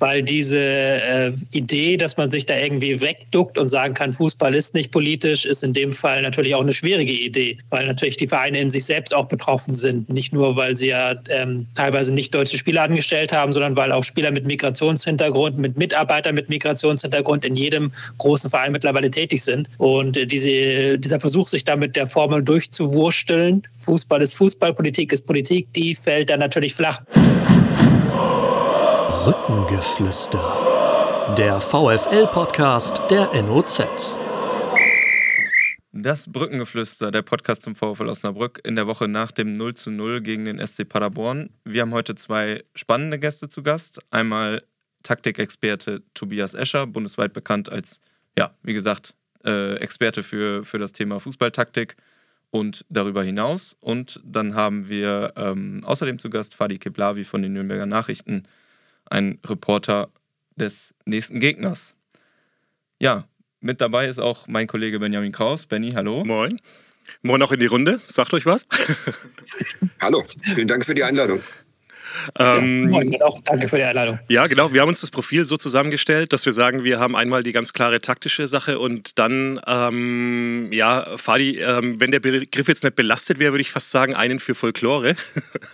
weil diese äh, Idee, dass man sich da irgendwie wegduckt und sagen kann, Fußball ist nicht politisch, ist in dem Fall natürlich auch eine schwierige Idee, weil natürlich die Vereine in sich selbst auch betroffen sind. Nicht nur, weil sie ja ähm, teilweise nicht deutsche Spieler angestellt haben, sondern weil auch Spieler mit Migrationshintergrund, mit Mitarbeitern mit Migrationshintergrund in jedem großen Verein mittlerweile tätig sind. Und äh, diese, dieser Versuch, sich da mit der Formel durchzuwursteln, Fußball ist Fußball, Politik ist Politik, die fällt dann natürlich flach. Brückengeflüster. Der VFL-Podcast der NOZ. Das Brückengeflüster, der Podcast zum VfL Osnabrück in der Woche nach dem 0 zu 0 gegen den SC Paderborn. Wir haben heute zwei spannende Gäste zu Gast. Einmal Taktikexperte Tobias Escher, bundesweit bekannt als, ja, wie gesagt, äh, Experte für, für das Thema Fußballtaktik und darüber hinaus. Und dann haben wir ähm, außerdem zu Gast Fadi Keblavi von den Nürnberger Nachrichten, ein Reporter des nächsten Gegners. Ja, mit dabei ist auch mein Kollege Benjamin Kraus. Benny, hallo. Moin. Moin auch in die Runde. Sagt euch was? hallo, vielen Dank für die Einladung. Ähm, ja, auch danke für die Einladung. Ja, genau. Wir haben uns das Profil so zusammengestellt, dass wir sagen, wir haben einmal die ganz klare taktische Sache und dann, ähm, ja, Fadi, ähm, wenn der Begriff jetzt nicht belastet wäre, würde ich fast sagen, einen für Folklore.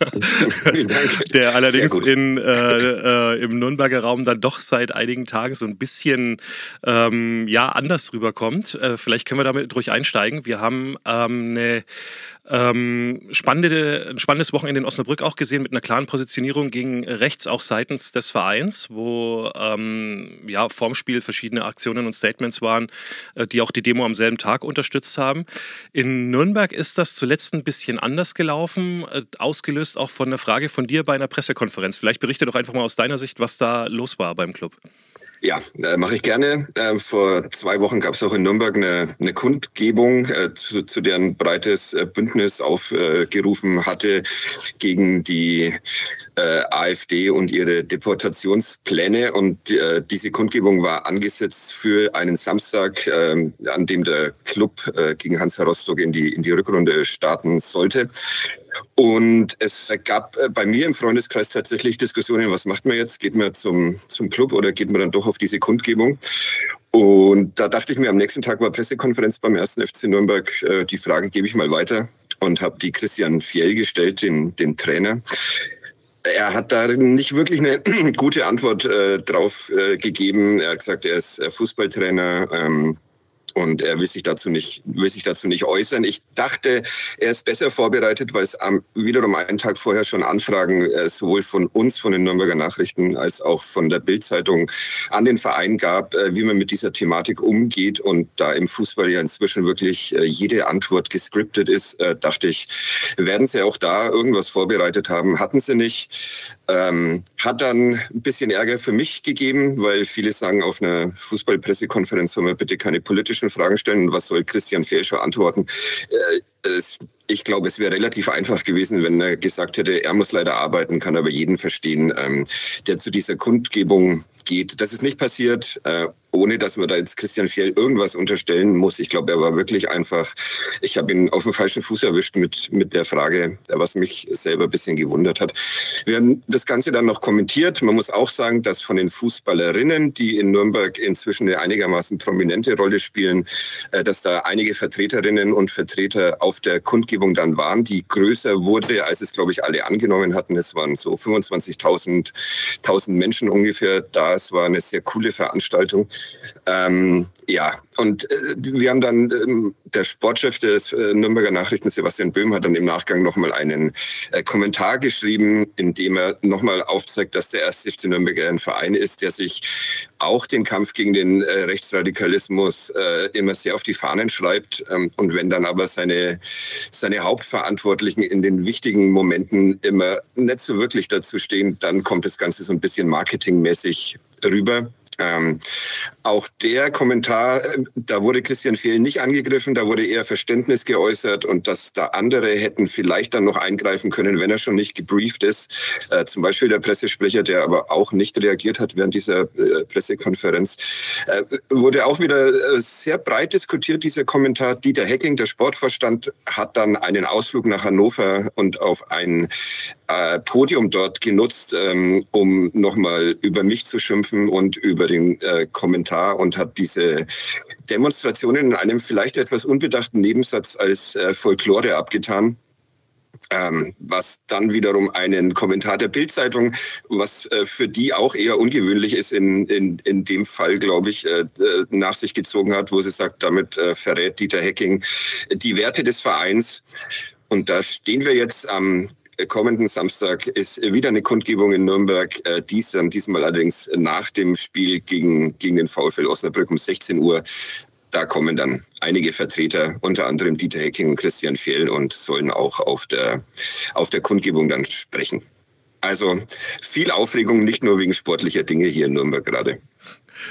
der allerdings in, äh, äh, im Nürnberger Raum dann doch seit einigen Tagen so ein bisschen ähm, ja, anders rüberkommt. Äh, vielleicht können wir damit durch einsteigen. Wir haben ähm, eine ähm, spannende, ein spannendes Wochenende in Osnabrück auch gesehen mit einer klaren Positionierung gegen rechts, auch seitens des Vereins, wo ähm, ja, vorm Spiel verschiedene Aktionen und Statements waren, äh, die auch die Demo am selben Tag unterstützt haben. In Nürnberg ist das zuletzt ein bisschen anders gelaufen, äh, ausgelöst auch von einer Frage von dir bei einer Pressekonferenz. Vielleicht berichte doch einfach mal aus deiner Sicht, was da los war beim Club. Ja, äh, mache ich gerne. Äh, vor zwei Wochen gab es auch in Nürnberg eine, eine Kundgebung, äh, zu, zu, deren breites äh, Bündnis aufgerufen hatte gegen die äh, AfD und ihre Deportationspläne. Und äh, diese Kundgebung war angesetzt für einen Samstag, an dem der Club gegen Hansa Rostock in die, in die Rückrunde starten sollte. Und es gab bei mir im Freundeskreis tatsächlich Diskussionen, was macht man jetzt? Geht man zum, zum Club oder geht man dann doch auf diese Kundgebung? Und da dachte ich mir, am nächsten Tag war Pressekonferenz beim ersten FC Nürnberg. Äh, die Frage gebe ich mal weiter und habe die Christian Fjell gestellt, den, den Trainer. Er hat da nicht wirklich eine gute Antwort äh, drauf äh, gegeben. Er hat gesagt, er ist äh, Fußballtrainer. Ähm, und er will sich dazu nicht, will sich dazu nicht äußern. Ich dachte, er ist besser vorbereitet, weil es am, wiederum einen Tag vorher schon Anfragen äh, sowohl von uns, von den Nürnberger Nachrichten, als auch von der Bildzeitung an den Verein gab, äh, wie man mit dieser Thematik umgeht. Und da im Fußball ja inzwischen wirklich äh, jede Antwort gescriptet ist, äh, dachte ich, werden sie auch da irgendwas vorbereitet haben. Hatten sie nicht. Ähm, hat dann ein bisschen Ärger für mich gegeben, weil viele sagen, auf einer Fußballpressekonferenz soll man bitte keine politischen Fragen stellen. Was soll Christian Felscher antworten? Äh, es ich glaube, es wäre relativ einfach gewesen, wenn er gesagt hätte, er muss leider arbeiten, kann aber jeden verstehen, ähm, der zu dieser Kundgebung geht. Das ist nicht passiert, äh, ohne dass man da jetzt Christian Fjell irgendwas unterstellen muss. Ich glaube, er war wirklich einfach, ich habe ihn auf dem falschen Fuß erwischt mit, mit der Frage, was mich selber ein bisschen gewundert hat. Wir haben das Ganze dann noch kommentiert. Man muss auch sagen, dass von den Fußballerinnen, die in Nürnberg inzwischen eine einigermaßen prominente Rolle spielen, äh, dass da einige Vertreterinnen und Vertreter auf der Kundgebung Gesetzgebung dann waren, die größer wurde, als es, glaube ich, alle angenommen hatten. Es waren so 25.000 Menschen ungefähr da. Es war eine sehr coole Veranstaltung. Ähm, ja, und äh, wir haben dann, ähm, der Sportchef des äh, Nürnberger Nachrichten, Sebastian Böhm, hat dann im Nachgang nochmal einen äh, Kommentar geschrieben, in dem er nochmal aufzeigt, dass der 1. FC Nürnberg ein Verein ist, der sich auch den Kampf gegen den äh, Rechtsradikalismus äh, immer sehr auf die Fahnen schreibt. Ähm, und wenn dann aber seine, seine Hauptverantwortlichen in den wichtigen Momenten immer nicht so wirklich dazu stehen, dann kommt das Ganze so ein bisschen marketingmäßig rüber. Ähm, auch der Kommentar, äh, da wurde Christian Fehl nicht angegriffen, da wurde eher Verständnis geäußert und dass da andere hätten vielleicht dann noch eingreifen können, wenn er schon nicht gebrieft ist. Äh, zum Beispiel der Pressesprecher, der aber auch nicht reagiert hat während dieser äh, Pressekonferenz. Äh, wurde auch wieder äh, sehr breit diskutiert, dieser Kommentar. Dieter Hecking, der Sportvorstand, hat dann einen Ausflug nach Hannover und auf ein äh, Podium dort genutzt, ähm, um nochmal über mich zu schimpfen und über den äh, Kommentar und hat diese Demonstrationen in einem vielleicht etwas unbedachten Nebensatz als äh, Folklore abgetan. Ähm, was dann wiederum einen Kommentar der Bildzeitung, was äh, für die auch eher ungewöhnlich ist, in, in, in dem Fall, glaube ich, äh, nach sich gezogen hat, wo sie sagt, damit äh, verrät Dieter Hecking die Werte des Vereins. Und da stehen wir jetzt am kommenden Samstag ist wieder eine Kundgebung in Nürnberg, äh, dies dann diesmal allerdings nach dem Spiel gegen, gegen den VfL Osnabrück um 16 Uhr. Da kommen dann einige Vertreter, unter anderem Dieter Hecking und Christian Fehl und sollen auch auf der, auf der Kundgebung dann sprechen. Also viel Aufregung, nicht nur wegen sportlicher Dinge hier in Nürnberg gerade.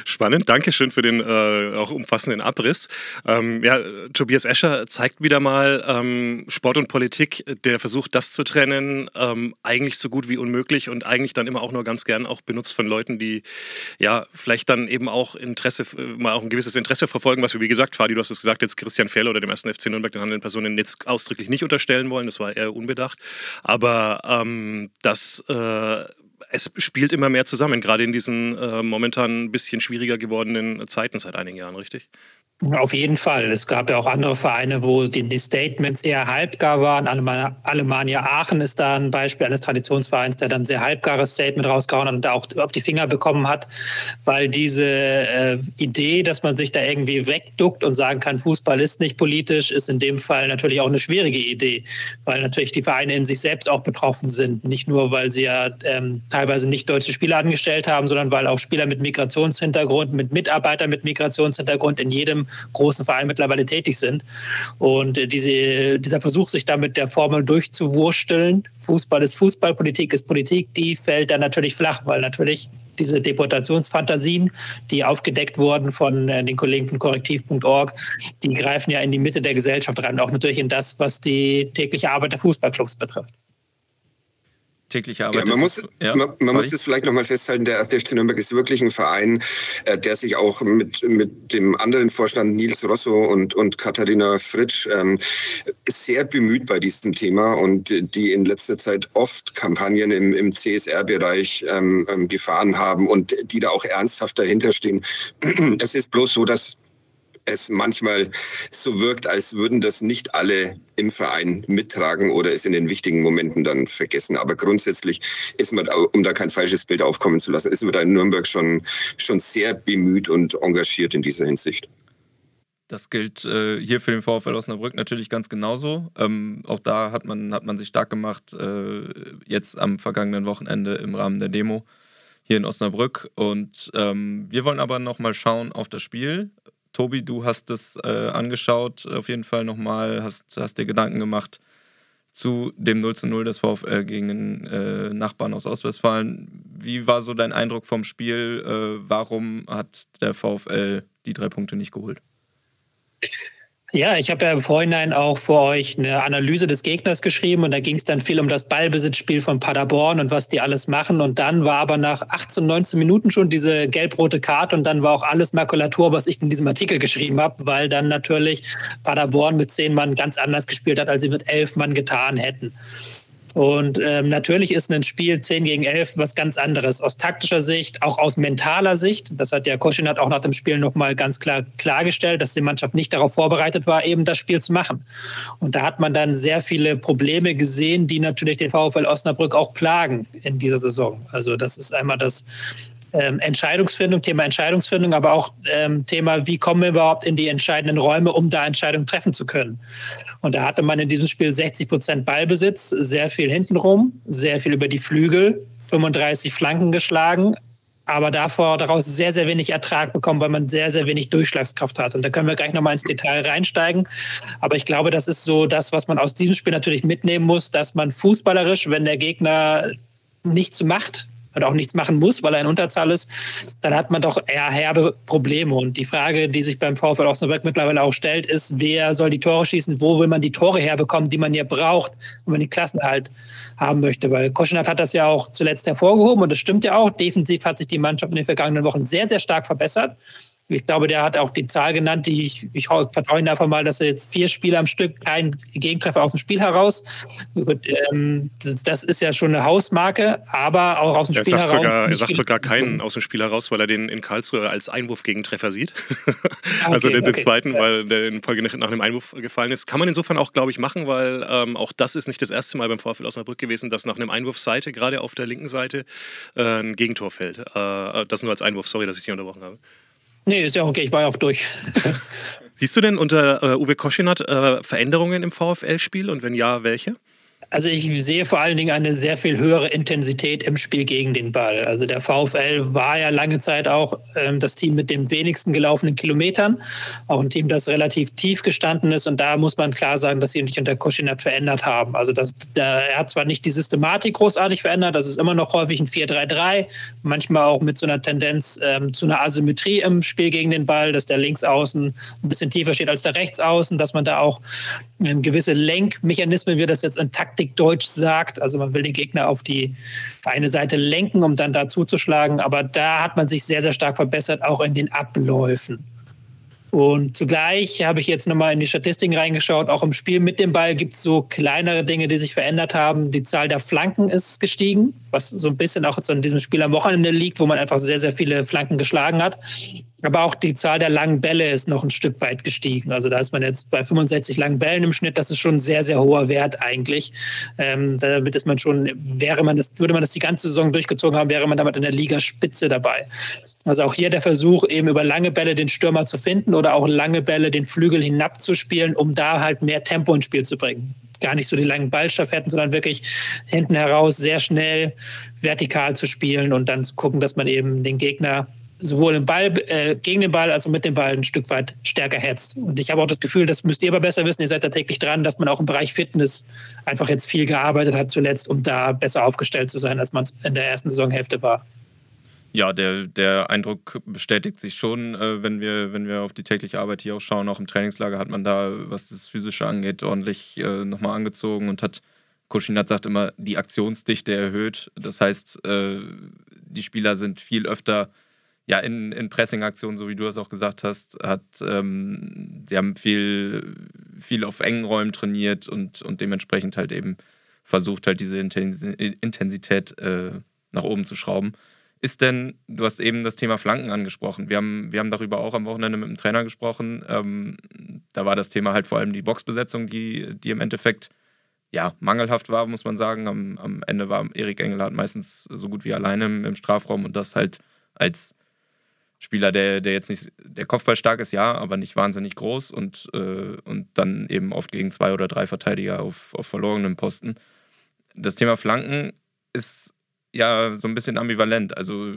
Spannend, Dankeschön für den äh, auch umfassenden Abriss. Ähm, ja, Tobias Escher zeigt wieder mal ähm, Sport und Politik, der versucht, das zu trennen, ähm, eigentlich so gut wie unmöglich und eigentlich dann immer auch nur ganz gern auch benutzt von Leuten, die ja vielleicht dann eben auch Interesse, mal auch ein gewisses Interesse verfolgen, was wir, wie gesagt, Fadi, du hast es gesagt, jetzt Christian Fehler oder dem ersten FC Nürnberg den handelnden Personen jetzt ausdrücklich nicht unterstellen wollen, das war eher unbedacht, aber ähm, das äh, es spielt immer mehr zusammen, gerade in diesen äh, momentan ein bisschen schwieriger gewordenen Zeiten seit einigen Jahren, richtig? Auf jeden Fall. Es gab ja auch andere Vereine, wo die, Statements eher halbgar waren. Alemannia Aachen ist da ein Beispiel eines Traditionsvereins, der dann sehr halbgares Statement rausgehauen hat und da auch auf die Finger bekommen hat, weil diese äh, Idee, dass man sich da irgendwie wegduckt und sagen kann, Fußball ist nicht politisch, ist in dem Fall natürlich auch eine schwierige Idee, weil natürlich die Vereine in sich selbst auch betroffen sind. Nicht nur, weil sie ja ähm, teilweise nicht deutsche Spieler angestellt haben, sondern weil auch Spieler mit Migrationshintergrund, mit Mitarbeitern mit Migrationshintergrund in jedem großen Verein mittlerweile tätig sind. Und äh, diese, dieser Versuch, sich damit der Formel durchzuwursteln, Fußball ist Fußball, Politik ist Politik, die fällt dann natürlich flach, weil natürlich diese Deportationsfantasien, die aufgedeckt wurden von äh, den Kollegen von korrektiv.org, die greifen ja in die Mitte der Gesellschaft rein, auch natürlich in das, was die tägliche Arbeit der Fußballclubs betrifft tägliche Arbeit. Ja, man muss, ja, man, man muss das vielleicht nochmal festhalten, der 1. FC Nürnberg ist wirklich ein Verein, äh, der sich auch mit, mit dem anderen Vorstand Nils Rosso und, und Katharina Fritsch ähm, sehr bemüht bei diesem Thema und die in letzter Zeit oft Kampagnen im, im CSR-Bereich ähm, ähm, gefahren haben und die da auch ernsthaft dahinter stehen. Es ist bloß so, dass es manchmal so wirkt, als würden das nicht alle im Verein mittragen oder es in den wichtigen Momenten dann vergessen. Aber grundsätzlich ist man, um da kein falsches Bild aufkommen zu lassen, ist man da in Nürnberg schon, schon sehr bemüht und engagiert in dieser Hinsicht. Das gilt äh, hier für den VfL Osnabrück natürlich ganz genauso. Ähm, auch da hat man, hat man sich stark gemacht, äh, jetzt am vergangenen Wochenende im Rahmen der Demo hier in Osnabrück. Und ähm, wir wollen aber nochmal schauen auf das Spiel. Tobi, du hast es äh, angeschaut, auf jeden Fall nochmal, hast, hast dir Gedanken gemacht zu dem 0 zu 0 des VfL gegen den äh, Nachbarn aus Ostwestfalen. Wie war so dein Eindruck vom Spiel? Äh, warum hat der VfL die drei Punkte nicht geholt? Ja, ich habe ja im Vorhinein auch vor euch eine Analyse des Gegners geschrieben und da ging es dann viel um das Ballbesitzspiel von Paderborn und was die alles machen. Und dann war aber nach 18, 19 Minuten schon diese gelb-rote Karte und dann war auch alles Makulatur, was ich in diesem Artikel geschrieben habe, weil dann natürlich Paderborn mit zehn Mann ganz anders gespielt hat, als sie mit elf Mann getan hätten. Und ähm, natürlich ist ein Spiel 10 gegen 11 was ganz anderes. Aus taktischer Sicht, auch aus mentaler Sicht. Das hat ja Koschin auch nach dem Spiel nochmal ganz klar klargestellt, dass die Mannschaft nicht darauf vorbereitet war, eben das Spiel zu machen. Und da hat man dann sehr viele Probleme gesehen, die natürlich den VfL Osnabrück auch plagen in dieser Saison. Also das ist einmal das ähm, Entscheidungsfindung, Thema Entscheidungsfindung, aber auch ähm, Thema, wie kommen wir überhaupt in die entscheidenden Räume, um da Entscheidungen treffen zu können. Und da hatte man in diesem Spiel 60 Prozent Ballbesitz, sehr viel hintenrum, sehr viel über die Flügel, 35 Flanken geschlagen, aber davor daraus sehr, sehr wenig Ertrag bekommen, weil man sehr, sehr wenig Durchschlagskraft hat. Und da können wir gleich nochmal ins Detail reinsteigen. Aber ich glaube, das ist so das, was man aus diesem Spiel natürlich mitnehmen muss, dass man fußballerisch, wenn der Gegner nichts macht, und auch nichts machen muss, weil er in Unterzahl ist, dann hat man doch eher herbe Probleme. Und die Frage, die sich beim VfL Osnabrück mittlerweile auch stellt, ist, wer soll die Tore schießen? Wo will man die Tore herbekommen, die man hier braucht, wenn man den Klassenhalt haben möchte? Weil Koschenat hat das ja auch zuletzt hervorgehoben und das stimmt ja auch. Defensiv hat sich die Mannschaft in den vergangenen Wochen sehr, sehr stark verbessert. Ich glaube, der hat auch die Zahl genannt, die ich, ich vertraue ihm einfach mal, dass er jetzt vier Spiele am Stück kein Gegentreffer aus dem Spiel heraus. Ähm, das, ist ja schon eine Hausmarke, aber auch aus dem er Spiel heraus. Sogar, er sagt sogar keinen aus dem Spiel heraus, weil er den in Karlsruhe als Einwurf-Gegentreffer sieht. Also okay, den, okay. zweiten, weil der in Folge nach einem Einwurf gefallen ist. Kann man insofern auch, glaube ich, machen, weil ähm, auch das ist nicht das erste Mal beim VfL Osnabrück gewesen, dass nach einem Einwurfseite, gerade auf der linken Seite, äh, ein Gegentor fällt. Äh, das nur als Einwurf, sorry, dass ich dich unterbrochen habe. Nee, ist ja okay, ich war ja auch durch. Siehst du denn unter äh, Uwe Koschinat äh, Veränderungen im VfL-Spiel und wenn ja, welche? Also ich sehe vor allen Dingen eine sehr viel höhere Intensität im Spiel gegen den Ball. Also der VfL war ja lange Zeit auch ähm, das Team mit den wenigsten gelaufenen Kilometern, auch ein Team, das relativ tief gestanden ist. Und da muss man klar sagen, dass sie sich unter Koschinat verändert haben. Also das, der, er hat zwar nicht die Systematik großartig verändert, das ist immer noch häufig ein 4-3-3, manchmal auch mit so einer Tendenz ähm, zu einer Asymmetrie im Spiel gegen den Ball, dass der Linksaußen ein bisschen tiefer steht als der Rechtsaußen, dass man da auch ähm, gewisse Lenkmechanismen, wie das jetzt in Taktik Deutsch sagt. Also man will den Gegner auf die eine Seite lenken, um dann da zuzuschlagen. Aber da hat man sich sehr, sehr stark verbessert, auch in den Abläufen. Und zugleich habe ich jetzt nochmal in die Statistiken reingeschaut. Auch im Spiel mit dem Ball gibt es so kleinere Dinge, die sich verändert haben. Die Zahl der Flanken ist gestiegen, was so ein bisschen auch jetzt an diesem Spiel am Wochenende liegt, wo man einfach sehr, sehr viele Flanken geschlagen hat. Aber auch die Zahl der langen Bälle ist noch ein Stück weit gestiegen. Also da ist man jetzt bei 65 langen Bällen im Schnitt. Das ist schon ein sehr, sehr hoher Wert eigentlich. Ähm, damit ist man schon, wäre man das, würde man das die ganze Saison durchgezogen haben, wäre man damit in der Ligaspitze dabei. Also auch hier der Versuch, eben über lange Bälle den Stürmer zu finden oder auch lange Bälle den Flügel hinabzuspielen, um da halt mehr Tempo ins Spiel zu bringen. Gar nicht so die langen Ballstaffetten, sondern wirklich hinten heraus sehr schnell vertikal zu spielen und dann zu gucken, dass man eben den Gegner sowohl im Ball, äh, gegen den Ball als auch mit dem Ball ein Stück weit stärker hetzt. Und ich habe auch das Gefühl, das müsst ihr aber besser wissen, ihr seid da täglich dran, dass man auch im Bereich Fitness einfach jetzt viel gearbeitet hat zuletzt, um da besser aufgestellt zu sein, als man in der ersten Saisonhälfte war. Ja, der, der Eindruck bestätigt sich schon, äh, wenn, wir, wenn wir auf die tägliche Arbeit hier auch schauen. Auch im Trainingslager hat man da, was das Physische angeht, ordentlich äh, nochmal angezogen und hat, Koschinat sagt immer, die Aktionsdichte erhöht. Das heißt, äh, die Spieler sind viel öfter ja, in, in Pressing-Aktionen, so wie du das auch gesagt hast, hat, ähm, sie haben viel, viel auf engen Räumen trainiert und, und dementsprechend halt eben versucht, halt diese Intensität äh, nach oben zu schrauben. Ist denn, du hast eben das Thema Flanken angesprochen. Wir haben, wir haben darüber auch am Wochenende mit dem Trainer gesprochen. Ähm, da war das Thema halt vor allem die Boxbesetzung, die, die im Endeffekt ja, mangelhaft war, muss man sagen. Am, am Ende war Erik Engelhardt meistens so gut wie alleine im, im Strafraum und das halt als Spieler, der, der jetzt nicht, der Kopfball stark ist, ja, aber nicht wahnsinnig groß und, äh, und dann eben oft gegen zwei oder drei Verteidiger auf, auf verlorenem Posten. Das Thema Flanken ist ja so ein bisschen ambivalent. Also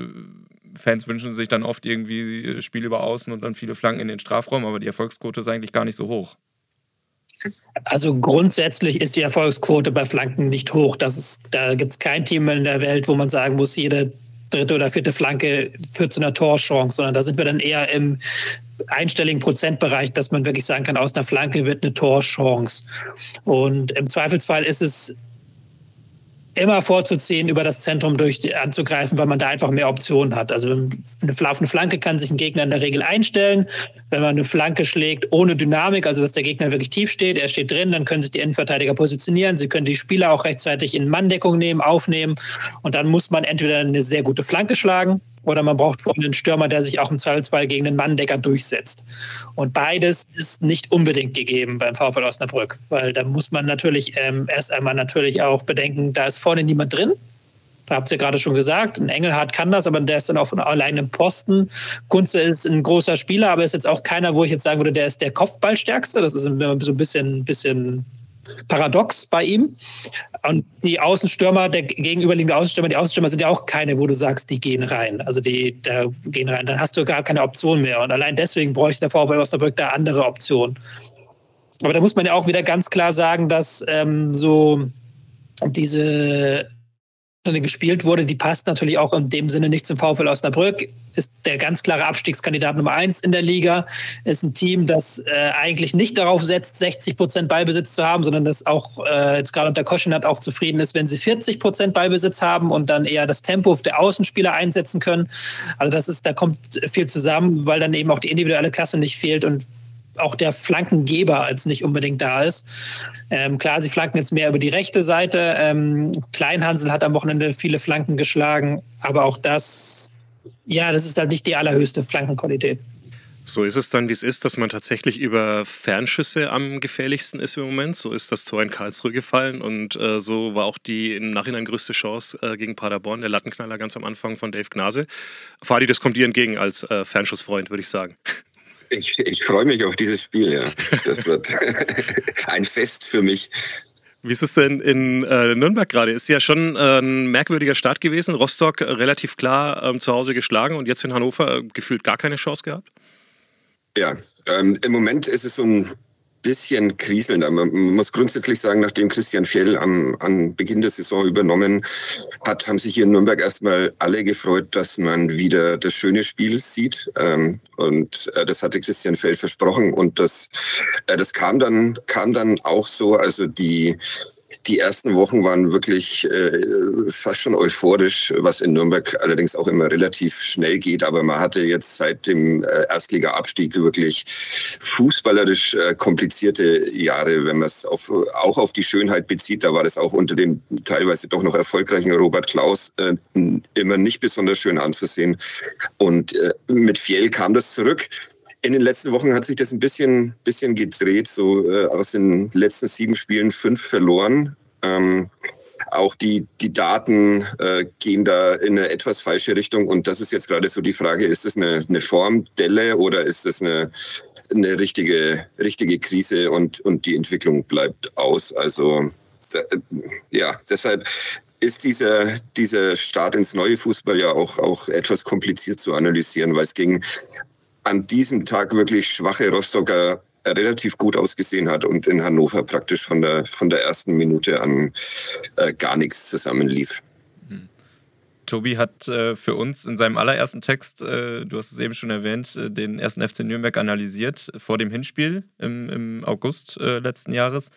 Fans wünschen sich dann oft irgendwie Spiel über Außen und dann viele Flanken in den Strafraum, aber die Erfolgsquote ist eigentlich gar nicht so hoch. Also grundsätzlich ist die Erfolgsquote bei Flanken nicht hoch. Das ist, da gibt es kein Team in der Welt, wo man sagen muss, jede dritte oder vierte Flanke führt zu einer Torchance, sondern da sind wir dann eher im einstelligen Prozentbereich, dass man wirklich sagen kann, aus einer Flanke wird eine Torchance. Und im Zweifelsfall ist es immer vorzuziehen, über das Zentrum durch anzugreifen, weil man da einfach mehr Optionen hat. Also eine, auf eine Flanke kann sich ein Gegner in der Regel einstellen. Wenn man eine Flanke schlägt ohne Dynamik, also dass der Gegner wirklich tief steht, er steht drin, dann können sich die Innenverteidiger positionieren. Sie können die Spieler auch rechtzeitig in Manndeckung nehmen, aufnehmen. Und dann muss man entweder eine sehr gute Flanke schlagen oder man braucht vorne einen Stürmer, der sich auch im Zweifelsfall gegen den Manndecker durchsetzt. Und beides ist nicht unbedingt gegeben beim VfL Osnabrück, weil da muss man natürlich ähm, erst einmal natürlich auch bedenken, da ist vorne niemand drin. Da habt ihr gerade schon gesagt, ein Engelhardt kann das, aber der ist dann auf alleinem Posten. Kunze ist ein großer Spieler, aber ist jetzt auch keiner, wo ich jetzt sagen würde, der ist der Kopfballstärkste. Das ist so ein bisschen, bisschen paradox bei ihm. Und die Außenstürmer, der gegenüberliegende Außenstürmer, die Außenstürmer sind ja auch keine, wo du sagst, die gehen rein. Also die da gehen rein. Dann hast du gar keine Option mehr. Und allein deswegen bräuchte der VfL Osnabrück da andere Optionen. Aber da muss man ja auch wieder ganz klar sagen, dass ähm, so diese gespielt wurde, die passt natürlich auch in dem Sinne nicht zum VfL Osnabrück. Ist der ganz klare Abstiegskandidat Nummer eins in der Liga. Ist ein Team, das äh, eigentlich nicht darauf setzt, 60 Prozent Ballbesitz zu haben, sondern das auch äh, jetzt gerade unter Koschinat auch zufrieden ist, wenn sie 40 Prozent Ballbesitz haben und dann eher das Tempo der Außenspieler einsetzen können. Also das ist, da kommt viel zusammen, weil dann eben auch die individuelle Klasse nicht fehlt und auch der Flankengeber als nicht unbedingt da ist. Ähm, klar, sie flanken jetzt mehr über die rechte Seite. Ähm, Kleinhansel hat am Wochenende viele Flanken geschlagen, aber auch das, ja, das ist halt nicht die allerhöchste Flankenqualität. So ist es dann, wie es ist, dass man tatsächlich über Fernschüsse am gefährlichsten ist im Moment. So ist das Tor in Karlsruhe gefallen und äh, so war auch die im Nachhinein größte Chance äh, gegen Paderborn, der Lattenknaller ganz am Anfang von Dave Gnase. Fadi, das kommt dir entgegen als äh, Fernschussfreund, würde ich sagen. Ich, ich freue mich auf dieses Spiel, ja. Das wird ein Fest für mich. Wie ist es denn in äh, Nürnberg gerade? Ist ja schon äh, ein merkwürdiger Start gewesen. Rostock relativ klar ähm, zu Hause geschlagen und jetzt in Hannover äh, gefühlt gar keine Chance gehabt? Ja, ähm, im Moment ist es so ein bisschen kriselnd. Man muss grundsätzlich sagen, nachdem Christian Schell am, am Beginn der Saison übernommen hat, haben sich hier in Nürnberg erstmal alle gefreut, dass man wieder das schöne Spiel sieht. Ähm, und äh, das hatte Christian Fell versprochen. Und das, äh, das kam dann, kam dann auch so. Also die die ersten Wochen waren wirklich äh, fast schon euphorisch, was in Nürnberg allerdings auch immer relativ schnell geht. Aber man hatte jetzt seit dem äh, Erstliga-Abstieg wirklich fußballerisch äh, komplizierte Jahre, wenn man es auch auf die Schönheit bezieht. Da war das auch unter dem teilweise doch noch erfolgreichen Robert Klaus äh, immer nicht besonders schön anzusehen. Und äh, mit Fiel kam das zurück. In den letzten Wochen hat sich das ein bisschen, bisschen gedreht. So äh, aus den letzten sieben Spielen fünf verloren. Ähm, auch die, die Daten äh, gehen da in eine etwas falsche Richtung. Und das ist jetzt gerade so die Frage, ist das eine, eine Formdelle oder ist das eine, eine richtige, richtige Krise und, und die Entwicklung bleibt aus? Also da, ja, deshalb ist dieser, dieser Start ins neue Fußball ja auch, auch etwas kompliziert zu analysieren, weil es ging an diesem Tag wirklich schwache Rostocker relativ gut ausgesehen hat und in Hannover praktisch von der, von der ersten Minute an äh, gar nichts zusammenlief. Hm. Tobi hat äh, für uns in seinem allerersten Text, äh, du hast es eben schon erwähnt, äh, den ersten FC Nürnberg analysiert vor dem Hinspiel im, im August äh, letzten Jahres.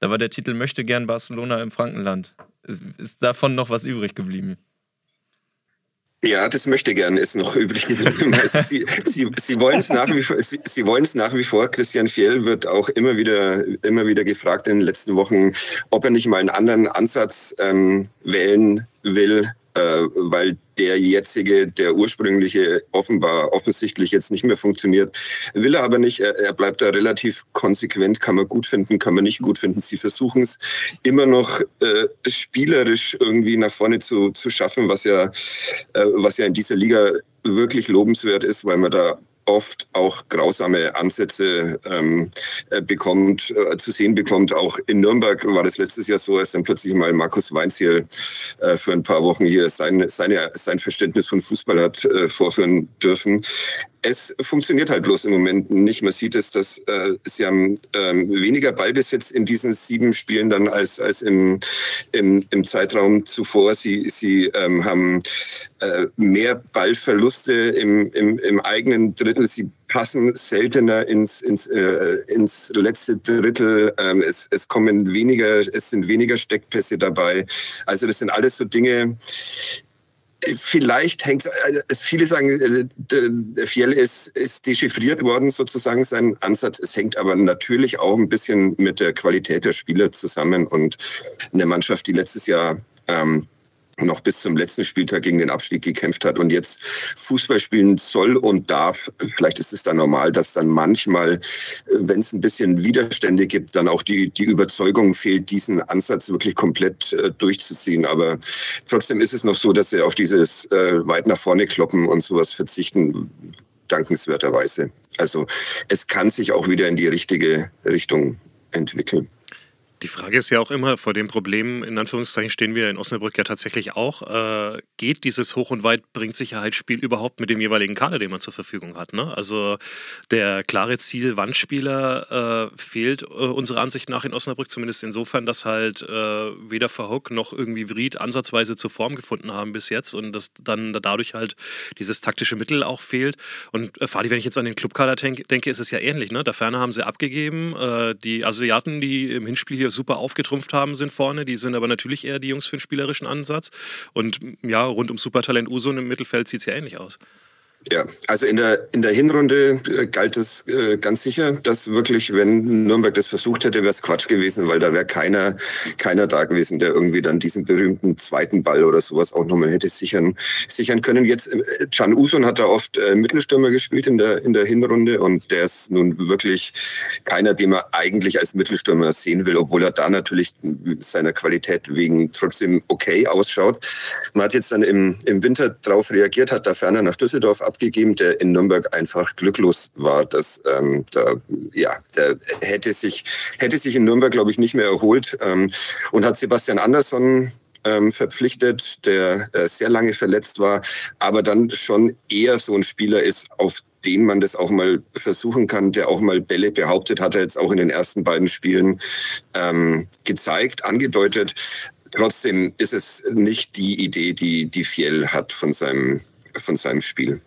Da war der Titel Möchte gern Barcelona im Frankenland. Ist, ist davon noch was übrig geblieben? Ja, das möchte gern ist noch übrig geblieben. Also Sie, Sie, Sie wollen es nach wie vor, Sie, Sie wollen es nach wie vor. Christian Fjell wird auch immer wieder, immer wieder gefragt in den letzten Wochen, ob er nicht mal einen anderen Ansatz ähm, wählen will, äh, weil der jetzige, der ursprüngliche offenbar offensichtlich jetzt nicht mehr funktioniert. Will er aber nicht. Er, er bleibt da relativ konsequent. Kann man gut finden, kann man nicht gut finden. Sie versuchen es immer noch äh, spielerisch irgendwie nach vorne zu, zu schaffen, was ja, äh, was ja in dieser Liga wirklich lobenswert ist, weil man da oft auch grausame Ansätze ähm, äh, bekommt, äh, zu sehen bekommt. Auch in Nürnberg war das letztes Jahr so, als dann plötzlich mal Markus Weinziel äh, für ein paar Wochen hier sein, seine, sein Verständnis von Fußball hat äh, vorführen dürfen es funktioniert halt bloß im Moment nicht. Man sieht es, dass äh, sie haben ähm, weniger Ballbesitz in diesen sieben Spielen dann als, als im, im, im Zeitraum zuvor. Sie, sie ähm, haben äh, mehr Ballverluste im, im, im eigenen Drittel. Sie passen seltener ins, ins, äh, ins letzte Drittel. Ähm, es, es kommen weniger, es sind weniger Steckpässe dabei. Also das sind alles so Dinge, Vielleicht hängt also viele sagen, äh, der Fiel ist, ist dechiffriert worden, sozusagen sein Ansatz. Es hängt aber natürlich auch ein bisschen mit der Qualität der Spieler zusammen und eine Mannschaft, die letztes Jahr ähm, noch bis zum letzten Spieltag gegen den Abstieg gekämpft hat und jetzt Fußball spielen soll und darf. Vielleicht ist es dann normal, dass dann manchmal, äh, wenn es ein bisschen Widerstände gibt, dann auch die, die Überzeugung fehlt, diesen Ansatz wirklich komplett äh, durchzuziehen. Aber trotzdem ist es noch so, dass sie auf dieses äh, weit nach vorne kloppen und sowas verzichten, dankenswerterweise. Also es kann sich auch wieder in die richtige Richtung entwickeln. Die Frage ist ja auch immer, vor dem Problem, in Anführungszeichen, stehen wir in Osnabrück ja tatsächlich auch. Äh, geht dieses Hoch- und Weit-Bringt-Sicherheitsspiel überhaupt mit dem jeweiligen Kader, den man zur Verfügung hat? Ne? Also der klare Ziel-Wandspieler äh, fehlt äh, unserer Ansicht nach in Osnabrück, zumindest insofern, dass halt äh, weder Verhoek noch irgendwie Vried ansatzweise zur Form gefunden haben bis jetzt und dass dann dadurch halt dieses taktische Mittel auch fehlt. Und äh, Fadi, wenn ich jetzt an den Clubkader denk, denke, ist es ja ähnlich. Ne? Da Ferner haben sie abgegeben. Äh, die Asiaten, die im Hinspiel hier super aufgetrumpft haben, sind vorne. Die sind aber natürlich eher die Jungs für den spielerischen Ansatz. Und ja, rund um Supertalent Usun im Mittelfeld sieht es ja ähnlich aus. Ja, also in der, in der Hinrunde äh, galt es äh, ganz sicher, dass wirklich, wenn Nürnberg das versucht hätte, wäre es Quatsch gewesen, weil da wäre keiner, keiner da gewesen, der irgendwie dann diesen berühmten zweiten Ball oder sowas auch nochmal hätte sichern, sichern können. Jetzt, äh, Can Usun hat da oft äh, Mittelstürmer gespielt in der, in der Hinrunde und der ist nun wirklich keiner, den man eigentlich als Mittelstürmer sehen will, obwohl er da natürlich seiner Qualität wegen trotzdem okay ausschaut. Man hat jetzt dann im, im Winter darauf reagiert, hat da ferner nach Düsseldorf abgegeben, der in Nürnberg einfach glücklos war. Dass, ähm, da, ja, der hätte sich, hätte sich in Nürnberg, glaube ich, nicht mehr erholt ähm, und hat Sebastian Andersson ähm, verpflichtet, der äh, sehr lange verletzt war, aber dann schon eher so ein Spieler ist, auf den man das auch mal versuchen kann, der auch mal Bälle behauptet, hat er jetzt auch in den ersten beiden Spielen ähm, gezeigt, angedeutet. Trotzdem ist es nicht die Idee, die, die Fiel hat von seinem, von seinem Spiel.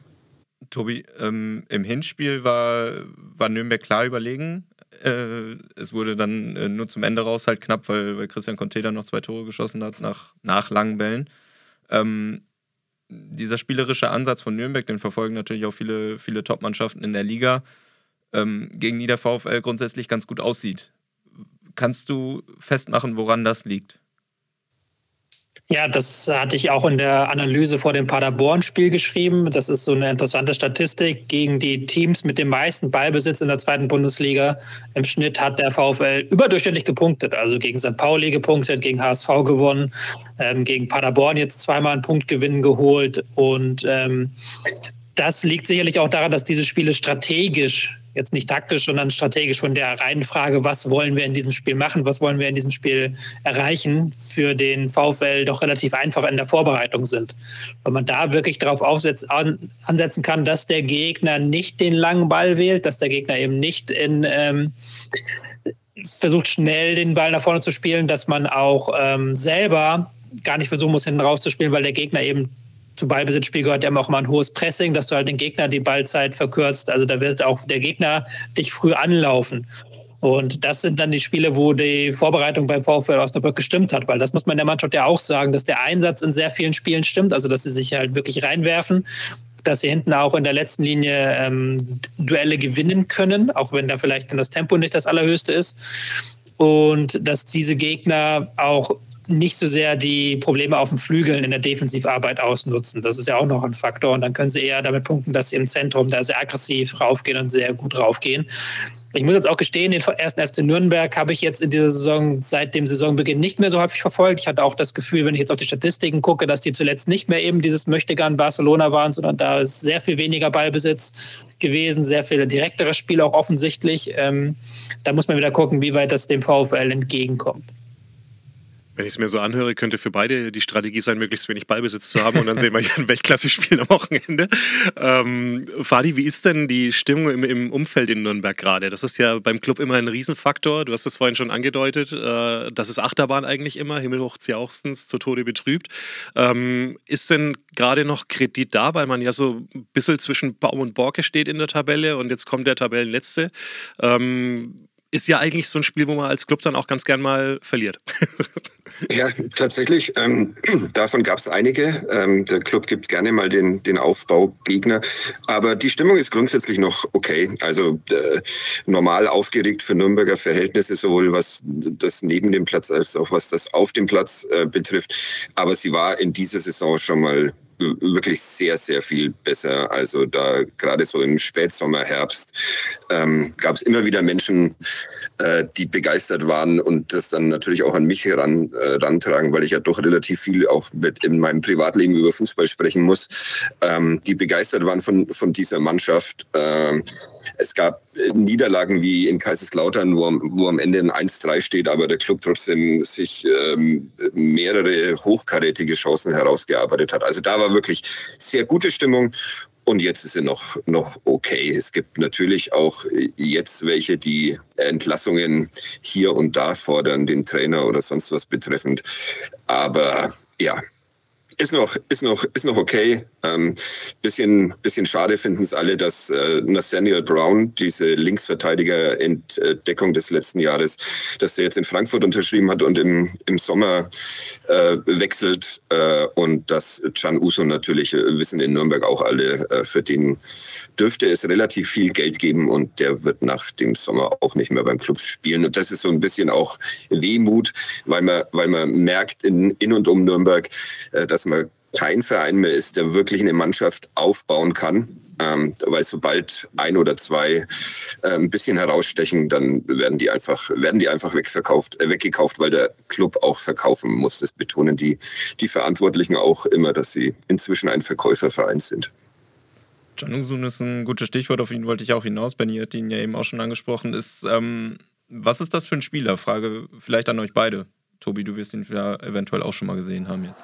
Tobi, ähm, im Hinspiel war, war Nürnberg klar überlegen. Äh, es wurde dann äh, nur zum Ende raus halt knapp, weil, weil Christian Conte dann noch zwei Tore geschossen hat nach, nach langen Bällen. Ähm, dieser spielerische Ansatz von Nürnberg, den verfolgen natürlich auch viele, viele Top-Mannschaften in der Liga, ähm, gegen Nieder VfL grundsätzlich ganz gut aussieht. Kannst du festmachen, woran das liegt? Ja, das hatte ich auch in der Analyse vor dem Paderborn-Spiel geschrieben. Das ist so eine interessante Statistik. Gegen die Teams mit dem meisten Ballbesitz in der zweiten Bundesliga im Schnitt hat der VfL überdurchschnittlich gepunktet. Also gegen St. Pauli gepunktet, gegen HSV gewonnen, ähm, gegen Paderborn jetzt zweimal einen Punktgewinn geholt. Und ähm, das liegt sicherlich auch daran, dass diese Spiele strategisch jetzt nicht taktisch, sondern strategisch von der reinen Frage, was wollen wir in diesem Spiel machen, was wollen wir in diesem Spiel erreichen, für den VfL doch relativ einfach in der Vorbereitung sind. Weil man da wirklich darauf ansetzen kann, dass der Gegner nicht den langen Ball wählt, dass der Gegner eben nicht in ähm, versucht, schnell den Ball nach vorne zu spielen, dass man auch ähm, selber gar nicht versuchen muss, hinten rauszuspielen, weil der Gegner eben zu Ballbesitzspiel gehört ja auch mal ein hohes Pressing, dass du halt den Gegner die Ballzeit verkürzt. Also da wird auch der Gegner dich früh anlaufen. Und das sind dann die Spiele, wo die Vorbereitung beim VfL Osnabrück gestimmt hat, weil das muss man der Mannschaft ja auch sagen, dass der Einsatz in sehr vielen Spielen stimmt, also dass sie sich halt wirklich reinwerfen, dass sie hinten auch in der letzten Linie ähm, Duelle gewinnen können, auch wenn da vielleicht dann das Tempo nicht das allerhöchste ist. Und dass diese Gegner auch nicht so sehr die Probleme auf den Flügeln in der Defensivarbeit ausnutzen. Das ist ja auch noch ein Faktor. Und dann können sie eher damit punkten, dass sie im Zentrum da sehr aggressiv raufgehen und sehr gut raufgehen. Ich muss jetzt auch gestehen, den ersten FC Nürnberg habe ich jetzt in dieser Saison seit dem Saisonbeginn nicht mehr so häufig verfolgt. Ich hatte auch das Gefühl, wenn ich jetzt auf die Statistiken gucke, dass die zuletzt nicht mehr eben dieses Möchtegern Barcelona waren, sondern da ist sehr viel weniger Ballbesitz gewesen, sehr viele direktere Spiele auch offensichtlich. Ähm, da muss man wieder gucken, wie weit das dem VfL entgegenkommt. Wenn ich es mir so anhöre, könnte für beide die Strategie sein, möglichst wenig Ballbesitz zu haben und dann sehen wir hier ein Weltklasse-Spiel am Wochenende. Ähm, Fadi, wie ist denn die Stimmung im, im, Umfeld in Nürnberg gerade? Das ist ja beim Club immer ein Riesenfaktor. Du hast es vorhin schon angedeutet. Äh, das ist Achterbahn eigentlich immer, himmelhoch jauchzens, zu Tode betrübt. Ähm, ist denn gerade noch Kredit da, weil man ja so ein bisschen zwischen Baum und Borke steht in der Tabelle und jetzt kommt der Tabellenletzte? Ähm, ist ja eigentlich so ein Spiel, wo man als Club dann auch ganz gern mal verliert. Ja, tatsächlich. Ähm, davon gab es einige. Ähm, der Club gibt gerne mal den, den Aufbaugegner. Aber die Stimmung ist grundsätzlich noch okay. Also äh, normal aufgeregt für Nürnberger Verhältnisse, sowohl was das neben dem Platz als auch was das auf dem Platz äh, betrifft. Aber sie war in dieser Saison schon mal wirklich sehr, sehr viel besser. Also da gerade so im Spätsommer, Herbst ähm, gab es immer wieder Menschen, äh, die begeistert waren und das dann natürlich auch an mich heran, äh, weil ich ja doch relativ viel auch mit in meinem Privatleben über Fußball sprechen muss, ähm, die begeistert waren von, von dieser Mannschaft. Ähm, es gab äh, Niederlagen wie in Kaiserslautern, wo, wo am Ende ein 1-3 steht, aber der Club trotzdem sich ähm, mehrere hochkarätige Chancen herausgearbeitet hat. Also da war wirklich sehr gute Stimmung. Und jetzt ist sie noch, noch okay. Es gibt natürlich auch jetzt welche, die Entlassungen hier und da fordern, den Trainer oder sonst was betreffend. Aber ja, ist noch, ist noch, ist noch okay. Ähm, bisschen, bisschen schade finden es alle, dass äh, Nathaniel Brown, diese Linksverteidiger-Entdeckung des letzten Jahres, dass er jetzt in Frankfurt unterschrieben hat und im, im Sommer äh, wechselt. Äh, und dass Can Uso natürlich, äh, wissen in Nürnberg auch alle, äh, für den dürfte es relativ viel Geld geben und der wird nach dem Sommer auch nicht mehr beim Club spielen. Und das ist so ein bisschen auch Wehmut, weil man, weil man merkt in, in und um Nürnberg, äh, dass man kein Verein mehr ist, der wirklich eine Mannschaft aufbauen kann. Ähm, weil sobald ein oder zwei äh, ein bisschen herausstechen, dann werden die einfach, werden die einfach wegverkauft, äh, weggekauft, weil der Club auch verkaufen muss. Das betonen die, die Verantwortlichen auch immer, dass sie inzwischen ein Verkäuferverein sind. Janusun ist ein gutes Stichwort, auf ihn wollte ich auch hinaus. Benny hat ihn ja eben auch schon angesprochen. Ist, ähm, was ist das für ein Spieler? Frage vielleicht an euch beide. Tobi, du wirst ihn eventuell auch schon mal gesehen haben jetzt.